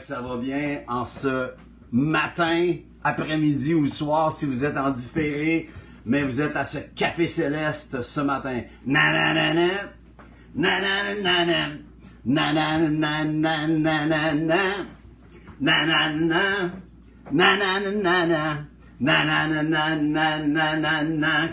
Que ça va bien en ce matin, après-midi ou soir si vous êtes en différé, mais vous êtes à ce café céleste ce matin.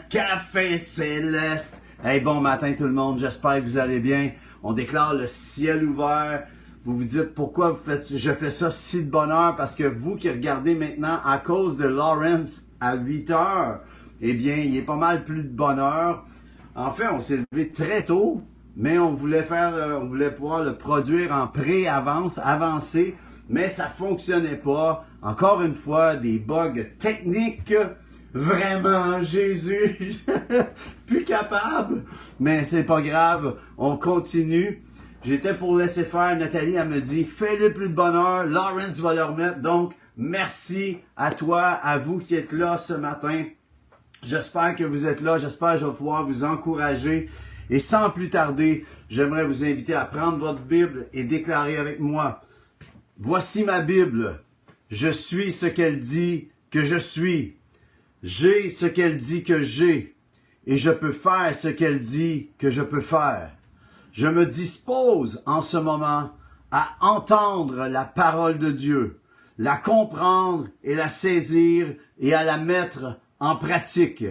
Café céleste. Hey, bon matin tout le monde, j'espère que vous allez bien. On déclare le ciel ouvert. Vous vous dites pourquoi je fais ça si de bonheur parce que vous qui regardez maintenant à cause de Lawrence à 8 heures, eh bien, il est pas mal plus de bonheur. En fait, on s'est levé très tôt, mais on voulait faire, euh, on voulait pouvoir le produire en pré-avance, avancé, mais ça fonctionnait pas. Encore une fois, des bugs techniques. Vraiment, Jésus, plus capable. Mais c'est pas grave, on continue. J'étais pour laisser faire. Nathalie, elle me dit, fais-le plus de bonheur. Lawrence va le remettre. Donc, merci à toi, à vous qui êtes là ce matin. J'espère que vous êtes là. J'espère que je vais pouvoir vous encourager. Et sans plus tarder, j'aimerais vous inviter à prendre votre Bible et déclarer avec moi. Voici ma Bible. Je suis ce qu'elle dit que je suis. J'ai ce qu'elle dit que j'ai. Et je peux faire ce qu'elle dit que je peux faire. Je me dispose en ce moment à entendre la parole de Dieu, la comprendre et la saisir et à la mettre en pratique.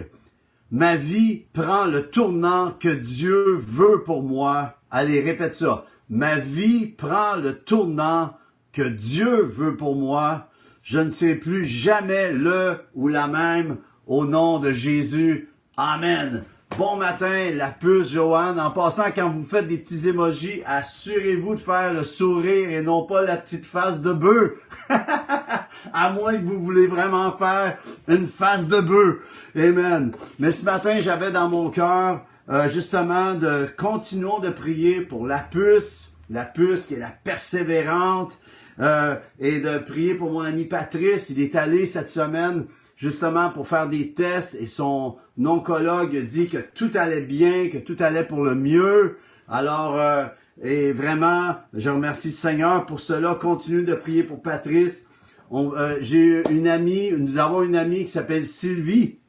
Ma vie prend le tournant que Dieu veut pour moi. Allez, répète ça. Ma vie prend le tournant que Dieu veut pour moi. Je ne sais plus jamais le ou la même au nom de Jésus. Amen. Bon matin, la puce Joanne. En passant, quand vous faites des petits émojis, assurez-vous de faire le sourire et non pas la petite face de bœuf. à moins que vous voulez vraiment faire une face de bœuf. Amen. Mais ce matin, j'avais dans mon cœur euh, justement de continuons de prier pour la puce, la puce qui est la persévérante, euh, et de prier pour mon ami Patrice. Il est allé cette semaine justement pour faire des tests et son oncologue dit que tout allait bien, que tout allait pour le mieux. Alors, euh, et vraiment, je remercie le Seigneur pour cela. Continue de prier pour Patrice. Euh, J'ai une amie, nous avons une amie qui s'appelle Sylvie,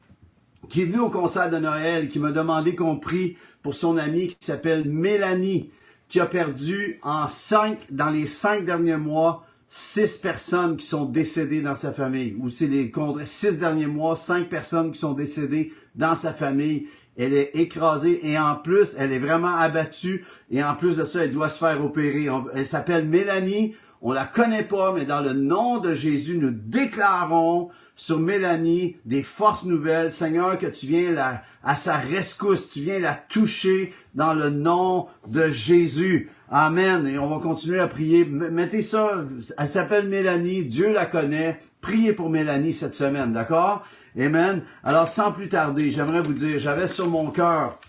qui est venue au concert de Noël, qui m'a demandé qu'on prie pour son amie qui s'appelle Mélanie, qui a perdu en cinq, dans les cinq derniers mois, six personnes qui sont décédées dans sa famille. Ou c'est les six derniers mois, cinq personnes qui sont décédées dans sa famille. Elle est écrasée et en plus, elle est vraiment abattue. Et en plus de ça, elle doit se faire opérer. Elle s'appelle Mélanie. On la connaît pas, mais dans le nom de Jésus, nous déclarons sur Mélanie des forces nouvelles. Seigneur, que tu viens la, à sa rescousse, tu viens la toucher dans le nom de Jésus. Amen. Et on va continuer à prier. Mettez ça, elle s'appelle Mélanie, Dieu la connaît. Priez pour Mélanie cette semaine, d'accord? Amen. Alors, sans plus tarder, j'aimerais vous dire, j'avais sur mon cœur,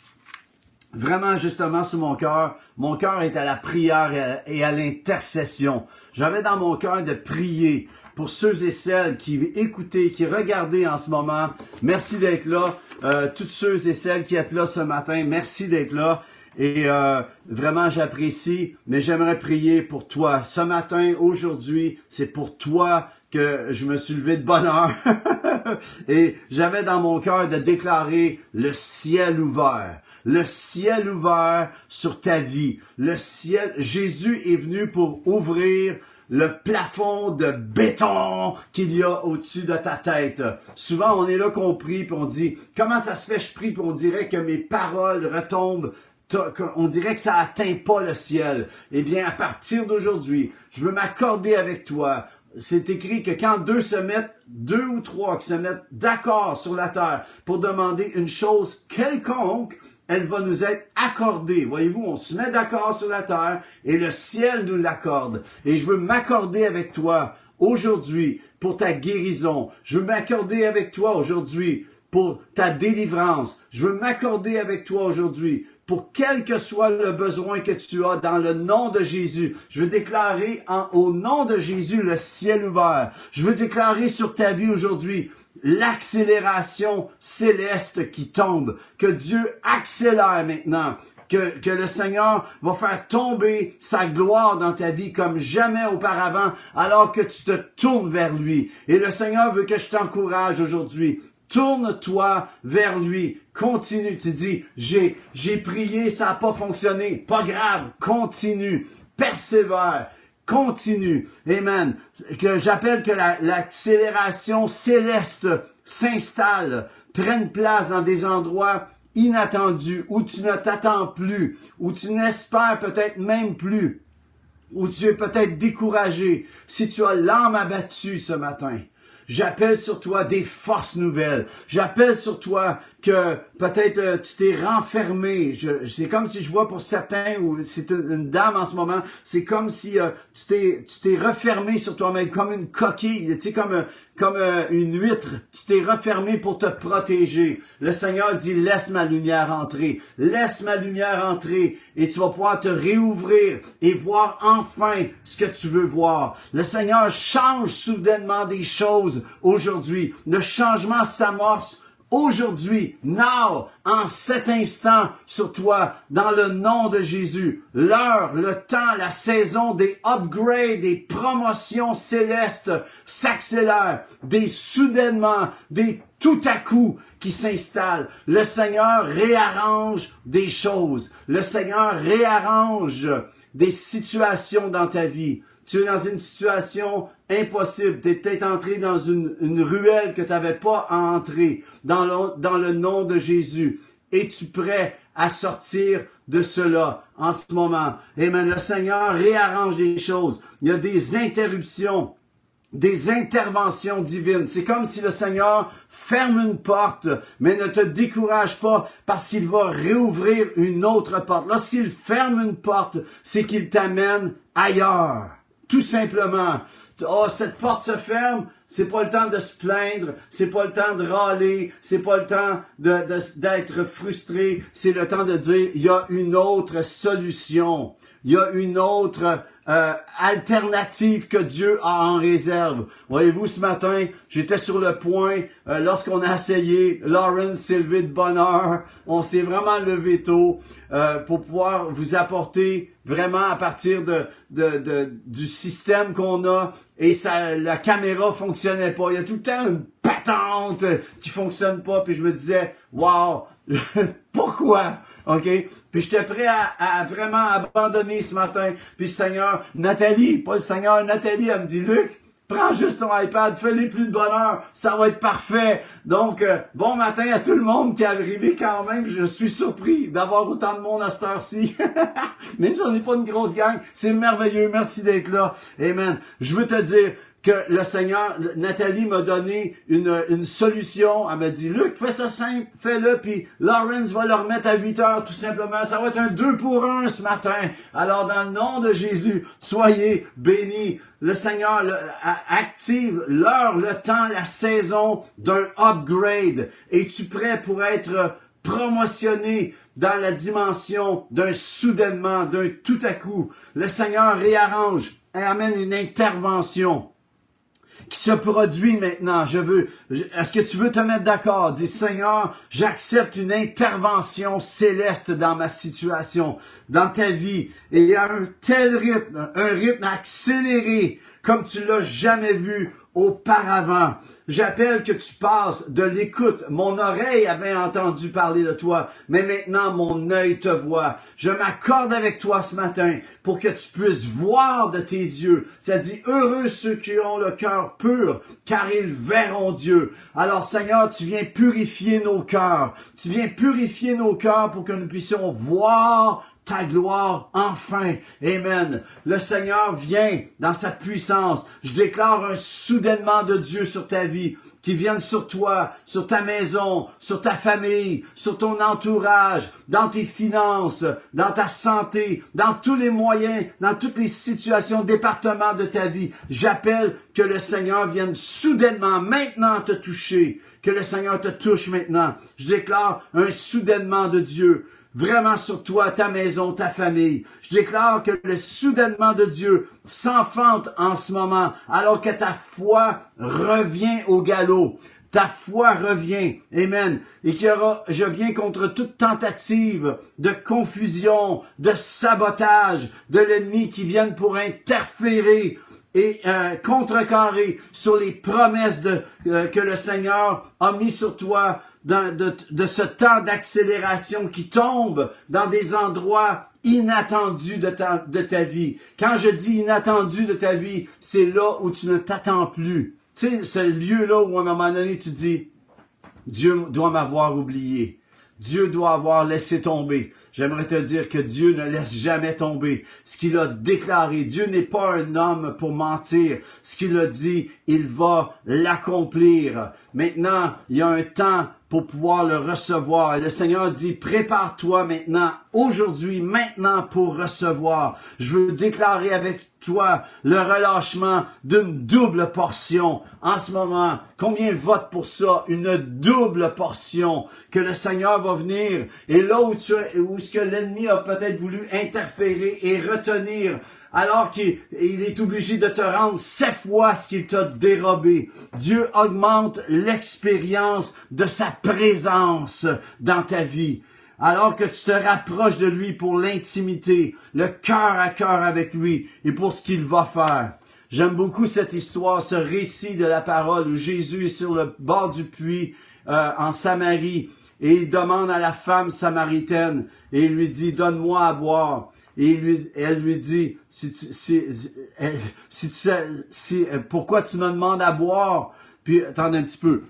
vraiment justement sur mon cœur, mon cœur est à la prière et à l'intercession. J'avais dans mon cœur de prier pour ceux et celles qui écoutaient, qui regardaient en ce moment. Merci d'être là. Euh, toutes ceux et celles qui êtes là ce matin, merci d'être là. Et euh, vraiment, j'apprécie, mais j'aimerais prier pour toi. Ce matin, aujourd'hui, c'est pour toi que je me suis levé de bonne heure. Et j'avais dans mon cœur de déclarer le ciel ouvert. Le ciel ouvert sur ta vie. Le ciel, Jésus est venu pour ouvrir le plafond de béton qu'il y a au-dessus de ta tête. Souvent, on est là qu'on prie, puis on dit, comment ça se fait, je prie, puis on dirait que mes paroles retombent on dirait que ça atteint pas le ciel. Eh bien, à partir d'aujourd'hui, je veux m'accorder avec toi. C'est écrit que quand deux se mettent, deux ou trois qui se mettent d'accord sur la terre pour demander une chose quelconque, elle va nous être accordée. Voyez-vous, on se met d'accord sur la terre et le ciel nous l'accorde. Et je veux m'accorder avec toi aujourd'hui pour ta guérison. Je veux m'accorder avec toi aujourd'hui pour ta délivrance. Je veux m'accorder avec toi aujourd'hui pour quel que soit le besoin que tu as dans le nom de Jésus. Je veux déclarer au nom de Jésus le ciel ouvert. Je veux déclarer sur ta vie aujourd'hui l'accélération céleste qui tombe. Que Dieu accélère maintenant que, que le Seigneur va faire tomber sa gloire dans ta vie comme jamais auparavant, alors que tu te tournes vers lui. Et le Seigneur veut que je t'encourage aujourd'hui. Tourne-toi vers lui. Continue. Tu dis, j'ai, j'ai prié, ça n'a pas fonctionné. Pas grave. Continue. Persévère. Continue. Amen. Que j'appelle que l'accélération céleste s'installe, prenne place dans des endroits inattendus, où tu ne t'attends plus, où tu n'espères peut-être même plus, où tu es peut-être découragé. Si tu as l'âme abattue ce matin, J'appelle sur toi des forces nouvelles. J'appelle sur toi que peut-être euh, tu t'es renfermé. C'est comme si je vois pour certains, ou c'est une, dame en ce moment, c'est comme si euh, tu t'es tu t'es refermé sur toi-même, comme une coquille, tu sais, comme, comme euh, une huître. Tu t'es refermé pour te protéger. Le Seigneur dit, laisse ma lumière entrer. Laisse ma lumière entrer. Et tu vas pouvoir te réouvrir et voir enfin ce que tu veux voir. Le Seigneur change soudainement des choses aujourd'hui. Le changement s'amorce aujourd'hui, now, en cet instant sur toi, dans le nom de Jésus. L'heure, le temps, la saison des upgrades, des promotions célestes s'accélère, des soudainement, des tout à coup qui s'installent. Le Seigneur réarrange des choses. Le Seigneur réarrange des situations dans ta vie. Tu es dans une situation impossible. Tu es entré dans une, ruelle que tu n'avais pas à entrer. Dans le, dans le nom de Jésus. Es-tu prêt à sortir de cela en ce moment? Amen. Le Seigneur réarrange les choses. Il y a des interruptions des interventions divines. C'est comme si le Seigneur ferme une porte, mais ne te décourage pas parce qu'il va réouvrir une autre porte. Lorsqu'il ferme une porte, c'est qu'il t'amène ailleurs. Tout simplement. Oh, cette porte se ferme, c'est pas le temps de se plaindre, c'est pas le temps de râler, c'est pas le temps d'être frustré, c'est le temps de dire, il y a une autre solution, il y a une autre euh, alternative que Dieu a en réserve. Voyez-vous, ce matin, j'étais sur le point, euh, lorsqu'on a essayé, Lawrence levé de bonne heure, on s'est vraiment levé tôt euh, pour pouvoir vous apporter vraiment à partir de, du système qu'on a et ça, la caméra fonctionnait pas. Il y a tout le temps une patente qui fonctionne pas, puis je me disais, wow, pourquoi? OK? Puis j'étais prêt à, vraiment abandonner ce matin. Puis le Seigneur, Nathalie, pas le Seigneur, Nathalie, elle me dit, Luc, prends juste ton iPad, fais-les plus de bonheur, ça va être parfait. Donc, euh, bon matin à tout le monde qui est arrivé quand même. Je suis surpris d'avoir autant de monde à cette heure-ci. Mais j'en ai pas une grosse gang. C'est merveilleux. Merci d'être là. Amen. Je veux te dire, que le Seigneur, Nathalie m'a donné une, une solution. Elle m'a dit, Luc, fais ça simple, fais-le, puis Lawrence va le remettre à 8 heures, tout simplement. Ça va être un 2 pour 1 ce matin. Alors, dans le nom de Jésus, soyez bénis. Le Seigneur active l'heure, le temps, la saison d'un upgrade. Es-tu prêt pour être promotionné dans la dimension d'un soudainement, d'un tout à coup? Le Seigneur réarrange et amène une intervention qui se produit maintenant. Je veux, est-ce que tu veux te mettre d'accord? Dis, Seigneur, j'accepte une intervention céleste dans ma situation, dans ta vie. Et il y a un tel rythme, un rythme accéléré, comme tu l'as jamais vu auparavant. J'appelle que tu passes de l'écoute. Mon oreille avait entendu parler de toi, mais maintenant mon œil te voit. Je m'accorde avec toi ce matin pour que tu puisses voir de tes yeux. Ça dit, heureux ceux qui ont le cœur pur, car ils verront Dieu. Alors Seigneur, tu viens purifier nos cœurs. Tu viens purifier nos cœurs pour que nous puissions voir ta gloire enfin. Amen. Le Seigneur vient dans sa puissance. Je déclare un soudainement de Dieu sur ta vie qui vienne sur toi, sur ta maison, sur ta famille, sur ton entourage, dans tes finances, dans ta santé, dans tous les moyens, dans toutes les situations, départements de ta vie. J'appelle que le Seigneur vienne soudainement maintenant te toucher, que le Seigneur te touche maintenant. Je déclare un soudainement de Dieu vraiment sur toi, ta maison, ta famille. Je déclare que le soudainement de Dieu s'enfante en ce moment, alors que ta foi revient au galop. ta foi revient. Amen. Et qu'il y aura, je viens contre toute tentative de confusion, de sabotage de l'ennemi qui viennent pour interférer et euh, sur les promesses de, euh, que le Seigneur a mis sur toi de ce temps d'accélération qui tombe dans des endroits inattendus de ta, de ta vie. Quand je dis inattendu de ta vie, c'est là où tu ne t'attends plus. Tu sais, ce lieu-là où à un moment donné tu dis, Dieu doit m'avoir oublié. Dieu doit avoir laissé tomber. J'aimerais te dire que Dieu ne laisse jamais tomber. Ce qu'il a déclaré, Dieu n'est pas un homme pour mentir. Ce qu'il a dit, il va l'accomplir. Maintenant, il y a un temps pour pouvoir le recevoir. Et le Seigneur dit, prépare-toi maintenant, aujourd'hui, maintenant pour recevoir. Je veux déclarer avec toi le relâchement d'une double portion. En ce moment, combien vote pour ça? Une double portion que le Seigneur va venir. Et là où, tu, où ce que l'ennemi a peut-être voulu interférer et retenir alors qu'il est obligé de te rendre sept fois ce qu'il t'a dérobé. Dieu augmente l'expérience de sa présence dans ta vie. Alors que tu te rapproches de lui pour l'intimité, le cœur à cœur avec lui et pour ce qu'il va faire. J'aime beaucoup cette histoire, ce récit de la parole où Jésus est sur le bord du puits euh, en Samarie et il demande à la femme samaritaine et il lui dit, donne-moi à boire. Et elle lui dit, si tu, si, si, pourquoi tu me demandes à boire? Puis, attendez un petit peu.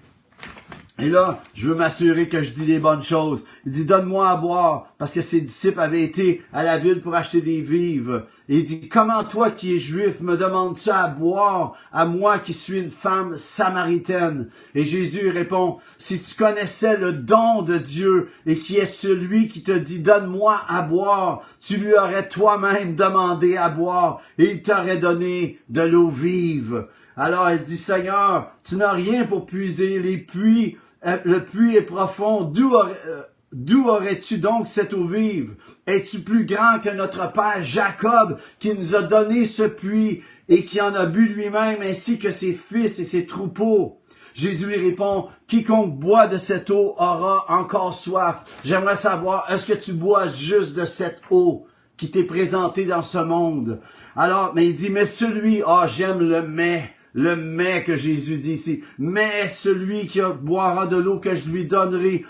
Et là, je veux m'assurer que je dis les bonnes choses. Il dit, donne-moi à boire, parce que ses disciples avaient été à la ville pour acheter des vivres. Il dit, comment toi qui es juif me demandes-tu à boire, à moi qui suis une femme samaritaine? Et Jésus répond, si tu connaissais le don de Dieu et qui est celui qui te dit, donne-moi à boire, tu lui aurais toi-même demandé à boire et il t'aurait donné de l'eau vive. Alors elle dit, Seigneur, tu n'as rien pour puiser les puits euh, le puits est profond, euh, d'où aurais-tu donc cette eau vive? Es-tu plus grand que notre père Jacob qui nous a donné ce puits et qui en a bu lui-même ainsi que ses fils et ses troupeaux? Jésus lui répond, quiconque boit de cette eau aura encore soif. J'aimerais savoir, est-ce que tu bois juste de cette eau qui t'est présentée dans ce monde? Alors, mais il dit, mais celui, ah, j'aime le mais le mais que Jésus dit ici. Mais celui qui boira de l'eau que je lui donnerai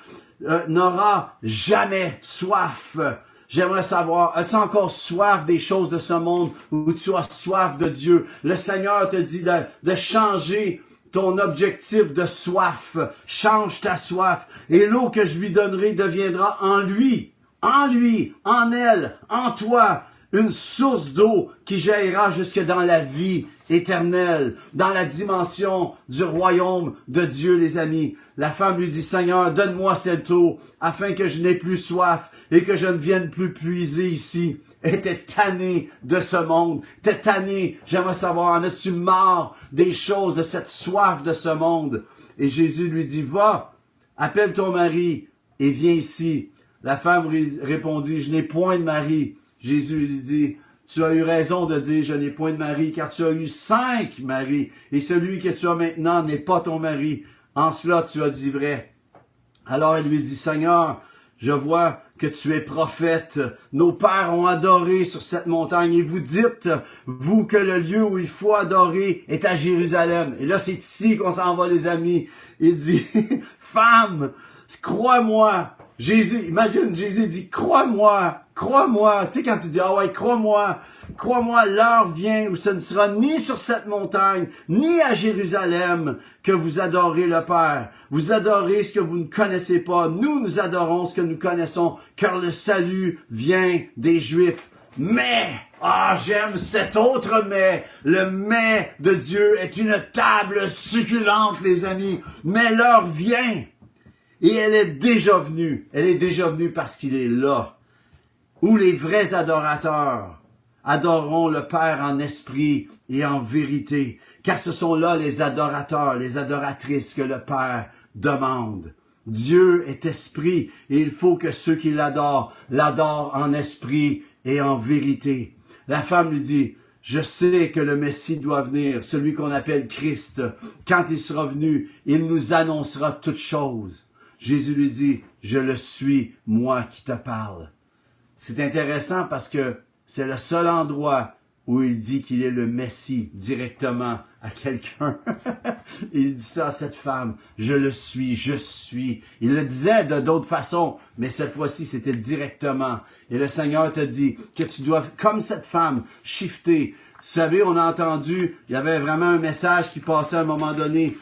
euh, n'aura jamais soif. J'aimerais savoir, as-tu encore soif des choses de ce monde ou tu as soif de Dieu? Le Seigneur te dit de, de changer ton objectif de soif. Change ta soif. Et l'eau que je lui donnerai deviendra en lui, en lui, en elle, en toi, une source d'eau qui jaillira jusque dans la vie éternel, dans la dimension du royaume de Dieu, les amis. La femme lui dit, Seigneur, donne-moi cette eau, afin que je n'ai plus soif et que je ne vienne plus puiser ici. Elle était tannée de ce monde, était tannée, j'aimerais savoir, en as-tu marre des choses, de cette soif de ce monde? Et Jésus lui dit, va, appelle ton mari et viens ici. La femme répondit, je n'ai point de mari. Jésus lui dit, tu as eu raison de dire je n'ai point de mari, car tu as eu cinq maris, et celui que tu as maintenant n'est pas ton mari. En cela tu as dit vrai. Alors elle lui dit, Seigneur, je vois que tu es prophète. Nos pères ont adoré sur cette montagne et vous dites, vous, que le lieu où il faut adorer est à Jérusalem. Et là, c'est ici qu'on s'en va, les amis. Il dit, femme, crois-moi, Jésus, imagine, Jésus dit, crois-moi, crois-moi. Tu sais, quand tu dis, ah ouais, crois-moi, crois-moi, l'heure vient où ce ne sera ni sur cette montagne, ni à Jérusalem que vous adorez le Père. Vous adorez ce que vous ne connaissez pas. Nous, nous adorons ce que nous connaissons, car le salut vient des Juifs. Mais, ah, j'aime cet autre mais. Le mais de Dieu est une table succulente, les amis. Mais l'heure vient et elle est déjà venue. Elle est déjà venue parce qu'il est là. Où les vrais adorateurs adoreront le Père en esprit et en vérité. Car ce sont là les adorateurs, les adoratrices que le Père demande. Dieu est esprit et il faut que ceux qui l'adorent l'adorent en esprit et en vérité. La femme lui dit, je sais que le Messie doit venir, celui qu'on appelle Christ. Quand il sera venu, il nous annoncera toutes choses. Jésus lui dit, je le suis, moi qui te parle. C'est intéressant parce que c'est le seul endroit où il dit qu'il est le Messie directement à quelqu'un. il dit ça à cette femme. Je le suis, je suis. Il le disait de d'autres façons, mais cette fois-ci, c'était directement. Et le Seigneur te dit que tu dois, comme cette femme, shifter. Vous savez, on a entendu, il y avait vraiment un message qui passait à un moment donné,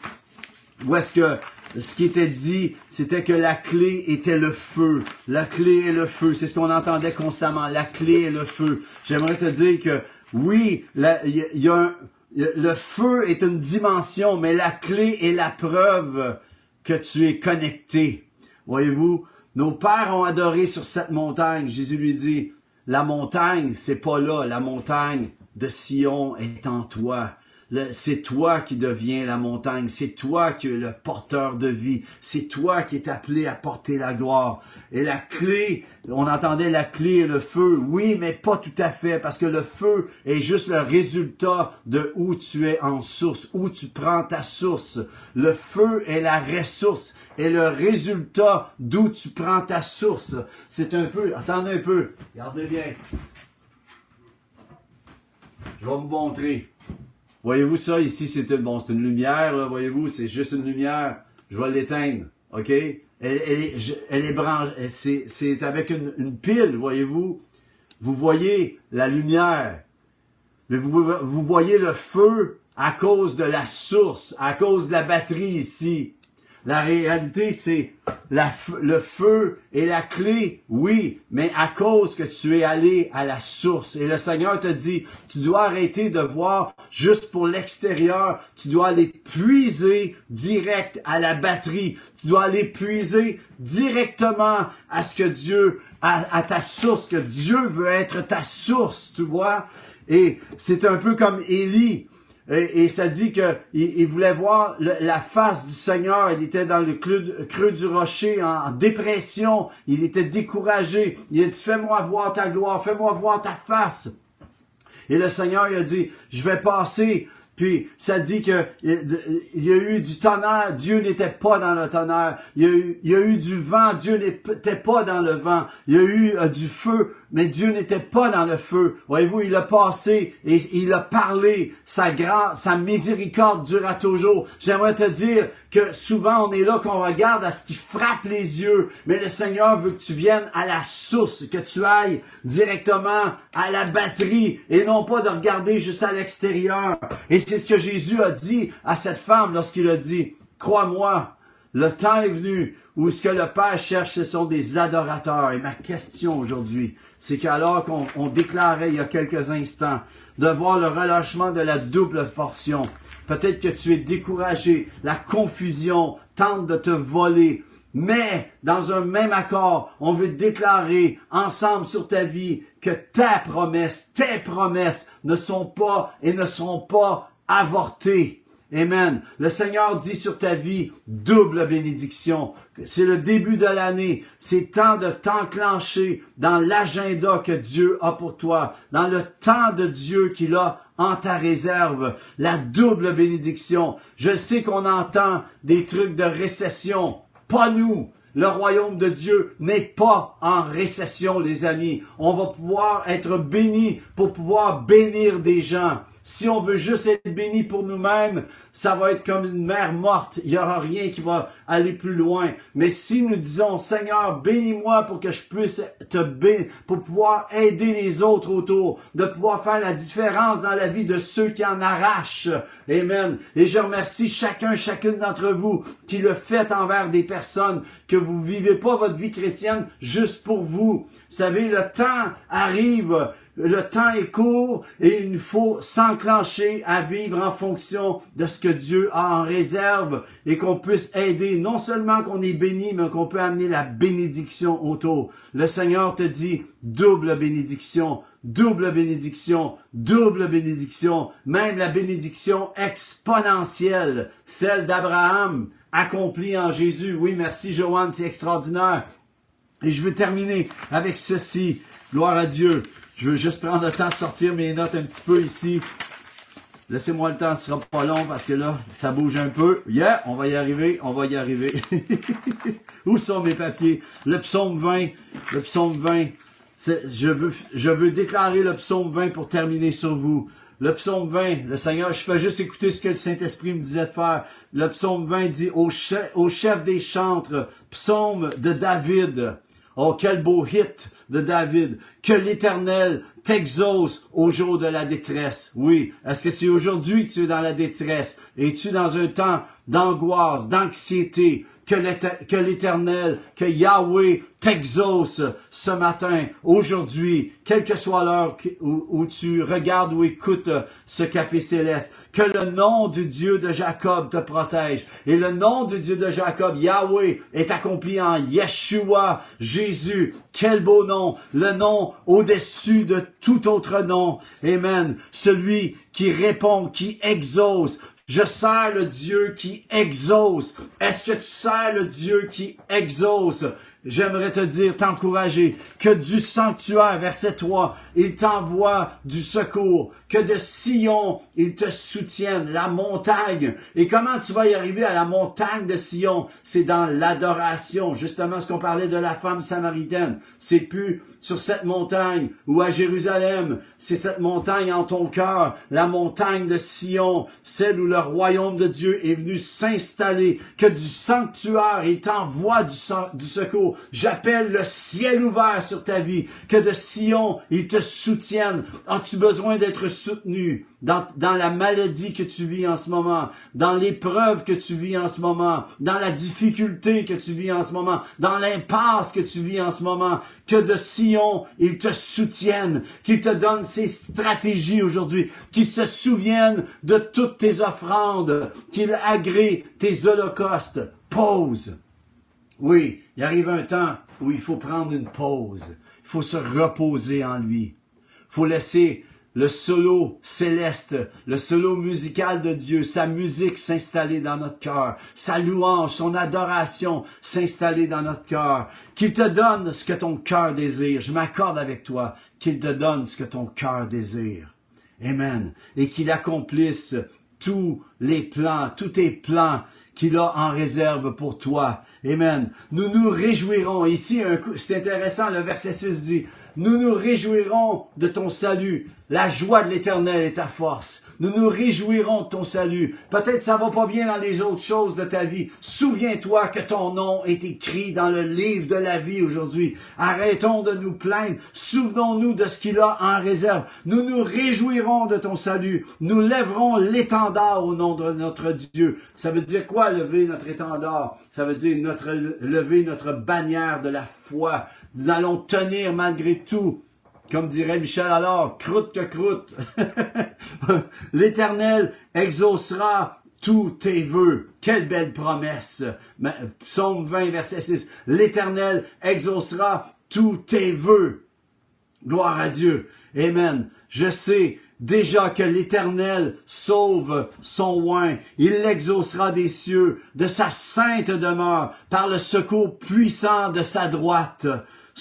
où est-ce que ce qui était dit, c'était que la clé était le feu. La clé est le feu. C'est ce qu'on entendait constamment. La clé est le feu. J'aimerais te dire que oui, le feu est une dimension, mais la clé est la preuve que tu es connecté. Voyez-vous, nos pères ont adoré sur cette montagne. Jésus lui dit, la montagne, c'est pas là. La montagne de Sion est en toi c'est toi qui deviens la montagne, c'est toi qui es le porteur de vie, c'est toi qui es appelé à porter la gloire. Et la clé, on entendait la clé et le feu, oui, mais pas tout à fait, parce que le feu est juste le résultat de où tu es en source, où tu prends ta source. Le feu est la ressource et le résultat d'où tu prends ta source. C'est un peu, attendez un peu, regardez bien. Je vais vous montrer. Voyez-vous ça? Ici, c'est bon, c'est une lumière, voyez-vous, c'est juste une lumière. Je vais l'éteindre, ok? Elle, elle, est, elle est branchée, c'est, c'est avec une, une pile, voyez-vous? Vous voyez la lumière, mais vous, vous voyez le feu à cause de la source, à cause de la batterie ici. La réalité, c'est le feu et la clé, oui, mais à cause que tu es allé à la source. Et le Seigneur te dit, tu dois arrêter de voir juste pour l'extérieur, tu dois aller puiser direct à la batterie, tu dois aller puiser directement à ce que Dieu, à, à ta source, que Dieu veut être ta source, tu vois. Et c'est un peu comme Élie. Et, ça dit que il, voulait voir la face du Seigneur. Il était dans le creux, du rocher, en, dépression. Il était découragé. Il a dit, fais-moi voir ta gloire, fais-moi voir ta face. Et le Seigneur il a dit, je vais passer puis ça dit que il y a eu du tonnerre, Dieu n'était pas dans le tonnerre. Il y a eu, du vent, Dieu n'était pas dans le vent. Il y a eu euh, du feu, mais Dieu n'était pas dans le feu. Voyez-vous, il a passé et il a parlé. Sa grâce, sa miséricorde durera toujours. J'aimerais te dire que souvent on est là qu'on regarde à ce qui frappe les yeux, mais le Seigneur veut que tu viennes à la source, que tu ailles directement à la batterie et non pas de regarder juste à l'extérieur. Et c'est ce que Jésus a dit à cette femme lorsqu'il a dit, crois-moi, le temps est venu où ce que le Père cherche, ce sont des adorateurs. Et ma question aujourd'hui, c'est qu'alors qu'on déclarait il y a quelques instants de voir le relâchement de la double portion, peut-être que tu es découragé, la confusion tente de te voler, mais dans un même accord, on veut déclarer ensemble sur ta vie que ta promesse, tes promesses ne sont pas et ne seront pas avortées. Amen. Le Seigneur dit sur ta vie double bénédiction. C'est le début de l'année. C'est temps de t'enclencher dans l'agenda que Dieu a pour toi, dans le temps de Dieu qu'il a en ta réserve. La double bénédiction. Je sais qu'on entend des trucs de récession. Pas nous. Le royaume de Dieu n'est pas en récession, les amis. On va pouvoir être bénis pour pouvoir bénir des gens. Si on veut juste être béni pour nous-mêmes, ça va être comme une mer morte. Il n'y aura rien qui va aller plus loin. Mais si nous disons, Seigneur, bénis-moi pour que je puisse te bénir, pour pouvoir aider les autres autour, de pouvoir faire la différence dans la vie de ceux qui en arrachent. Amen. Et je remercie chacun, chacune d'entre vous qui le fait envers des personnes, que vous vivez pas votre vie chrétienne juste pour vous. Vous savez, le temps arrive le temps est court et il faut s'enclencher à vivre en fonction de ce que Dieu a en réserve et qu'on puisse aider, non seulement qu'on est béni, mais qu'on peut amener la bénédiction autour. Le Seigneur te dit double bénédiction, double bénédiction, double bénédiction, même la bénédiction exponentielle, celle d'Abraham, accomplie en Jésus. Oui, merci Joanne, c'est extraordinaire. Et je veux terminer avec ceci. Gloire à Dieu. Je veux juste prendre le temps de sortir mes notes un petit peu ici. Laissez-moi le temps, ce sera pas long parce que là, ça bouge un peu. Yeah, on va y arriver, on va y arriver. Où sont mes papiers? Le psaume 20, le psaume 20. Je veux, déclarer le psaume 20 pour terminer sur vous. Le psaume 20, le Seigneur, je fais juste écouter ce que le Saint-Esprit me disait de faire. Le psaume 20 dit au chef, au chef des chantres, psaume de David. Oh, quel beau hit de David. Que l'Éternel t'exauce au jour de la détresse. Oui. Est-ce que c'est aujourd'hui que tu es dans la détresse? Es-tu dans un temps d'angoisse, d'anxiété? Que l'Éternel, que Yahweh t'exauce ce matin, aujourd'hui, quelle que soit l'heure où, tu regardes ou écoutes ce café céleste. Que le nom du Dieu de Jacob te protège. Et le nom du Dieu de Jacob, Yahweh, est accompli en Yeshua, Jésus. Quel beau nom. Le nom au-dessus de tout autre nom. Amen. Celui qui répond, qui exauce, je sers le Dieu qui exauce. Est-ce que tu sers le Dieu qui exauce? J'aimerais te dire, t'encourager, que du sanctuaire, verset 3, il t'envoie du secours, que de Sion, il te soutienne, la montagne. Et comment tu vas y arriver à la montagne de Sion? C'est dans l'adoration, justement ce qu'on parlait de la femme samaritaine. C'est plus sur cette montagne ou à Jérusalem, c'est cette montagne en ton cœur, la montagne de Sion, celle où le royaume de Dieu est venu s'installer, que du sanctuaire, il t'envoie du, du secours J'appelle le ciel ouvert sur ta vie. Que de Sion, il te soutienne. As-tu besoin d'être soutenu dans, dans la maladie que tu vis en ce moment, dans l'épreuve que tu vis en ce moment, dans la difficulté que tu vis en ce moment, dans l'impasse que tu vis en ce moment? Que de Sion, il te soutienne, qu'il te donne ses stratégies aujourd'hui, qu'il se souvienne de toutes tes offrandes, qu'il agrée tes holocaustes. Pause. Oui, il arrive un temps où il faut prendre une pause. Il faut se reposer en lui. Il faut laisser le solo céleste, le solo musical de Dieu, sa musique s'installer dans notre cœur, sa louange, son adoration s'installer dans notre cœur, qu'il te donne ce que ton cœur désire. Je m'accorde avec toi, qu'il te donne ce que ton cœur désire. Amen. Et qu'il accomplisse tous les plans, tous tes plans qu'il a en réserve pour toi. Amen. Nous nous réjouirons. Ici, c'est intéressant, le verset 6 dit, nous nous réjouirons de ton salut. La joie de l'éternel est ta force. Nous nous réjouirons de ton salut. Peut-être ça va pas bien dans les autres choses de ta vie. Souviens-toi que ton nom est écrit dans le livre de la vie aujourd'hui. Arrêtons de nous plaindre. Souvenons-nous de ce qu'il a en réserve. Nous nous réjouirons de ton salut. Nous lèverons l'étendard au nom de notre Dieu. Ça veut dire quoi lever notre étendard? Ça veut dire notre, lever notre bannière de la foi. Nous allons tenir malgré tout comme dirait Michel alors, croûte que croûte. L'Éternel exaucera tous tes vœux. Quelle belle promesse. Psaume 20, verset 6. L'Éternel exaucera tous tes vœux. Gloire à Dieu. Amen. Je sais déjà que l'Éternel sauve son oin. Il l'exaucera des cieux, de sa sainte demeure, par le secours puissant de sa droite.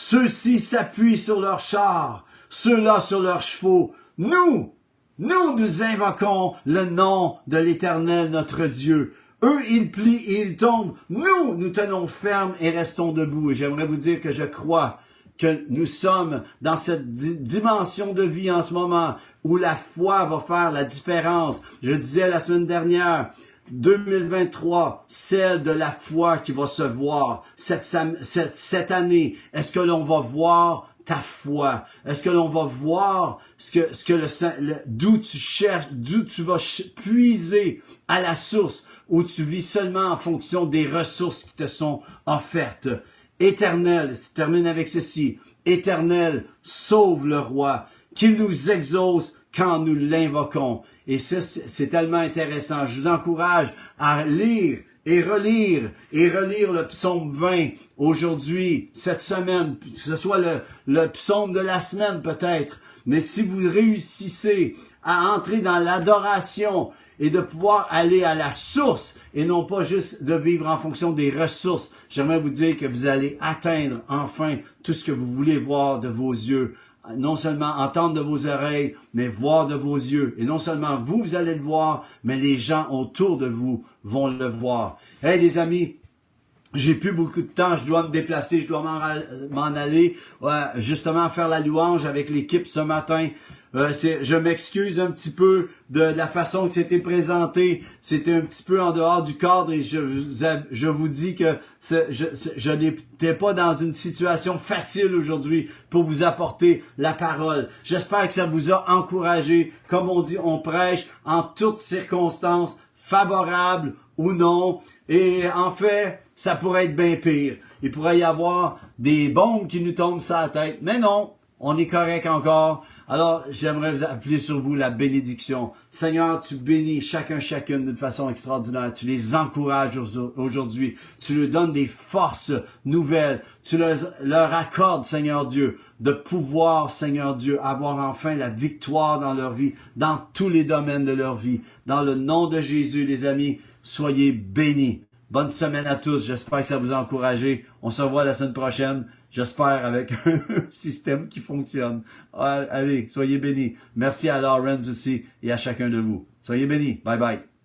Ceux-ci s'appuient sur leurs chars, ceux-là sur leurs chevaux. Nous, nous nous invoquons le nom de l'Éternel notre Dieu. Eux, ils plient et ils tombent. Nous, nous tenons ferme et restons debout. Et j'aimerais vous dire que je crois que nous sommes dans cette dimension de vie en ce moment où la foi va faire la différence. Je disais la semaine dernière, 2023, celle de la foi qui va se voir cette, cette, cette année. Est-ce que l'on va voir ta foi? Est-ce que l'on va voir ce que, ce que le, d'où tu cherches, d'où tu vas puiser à la source, où tu vis seulement en fonction des ressources qui te sont offertes? Éternel, je termine avec ceci. Éternel, sauve le roi, qu'il nous exauce quand nous l'invoquons. Et ça, c'est tellement intéressant. Je vous encourage à lire et relire et relire le psaume 20 aujourd'hui, cette semaine, que ce soit le, le psaume de la semaine peut-être. Mais si vous réussissez à entrer dans l'adoration et de pouvoir aller à la source et non pas juste de vivre en fonction des ressources, j'aimerais vous dire que vous allez atteindre enfin tout ce que vous voulez voir de vos yeux non seulement entendre de vos oreilles, mais voir de vos yeux. Et non seulement vous, vous allez le voir, mais les gens autour de vous vont le voir. Hey les amis, j'ai plus beaucoup de temps, je dois me déplacer, je dois m'en aller, ouais, justement faire la louange avec l'équipe ce matin. Euh, je m'excuse un petit peu de la façon que c'était présenté. C'était un petit peu en dehors du cadre et je, je vous dis que je, je n'étais pas dans une situation facile aujourd'hui pour vous apporter la parole. J'espère que ça vous a encouragé. Comme on dit, on prêche en toutes circonstances, favorables ou non. Et en fait, ça pourrait être bien pire. Il pourrait y avoir des bombes qui nous tombent sur la tête. Mais non, on est correct encore. Alors, j'aimerais vous appeler sur vous la bénédiction. Seigneur, tu bénis chacun, chacune d'une façon extraordinaire. Tu les encourages aujourd'hui. Tu leur donnes des forces nouvelles. Tu leur, accordes, Seigneur Dieu, de pouvoir, Seigneur Dieu, avoir enfin la victoire dans leur vie, dans tous les domaines de leur vie. Dans le nom de Jésus, les amis, soyez bénis. Bonne semaine à tous. J'espère que ça vous a encouragé. On se revoit la semaine prochaine. J'espère avec un système qui fonctionne. Allez, soyez bénis. Merci à Lawrence aussi et à chacun de vous. Soyez bénis. Bye bye.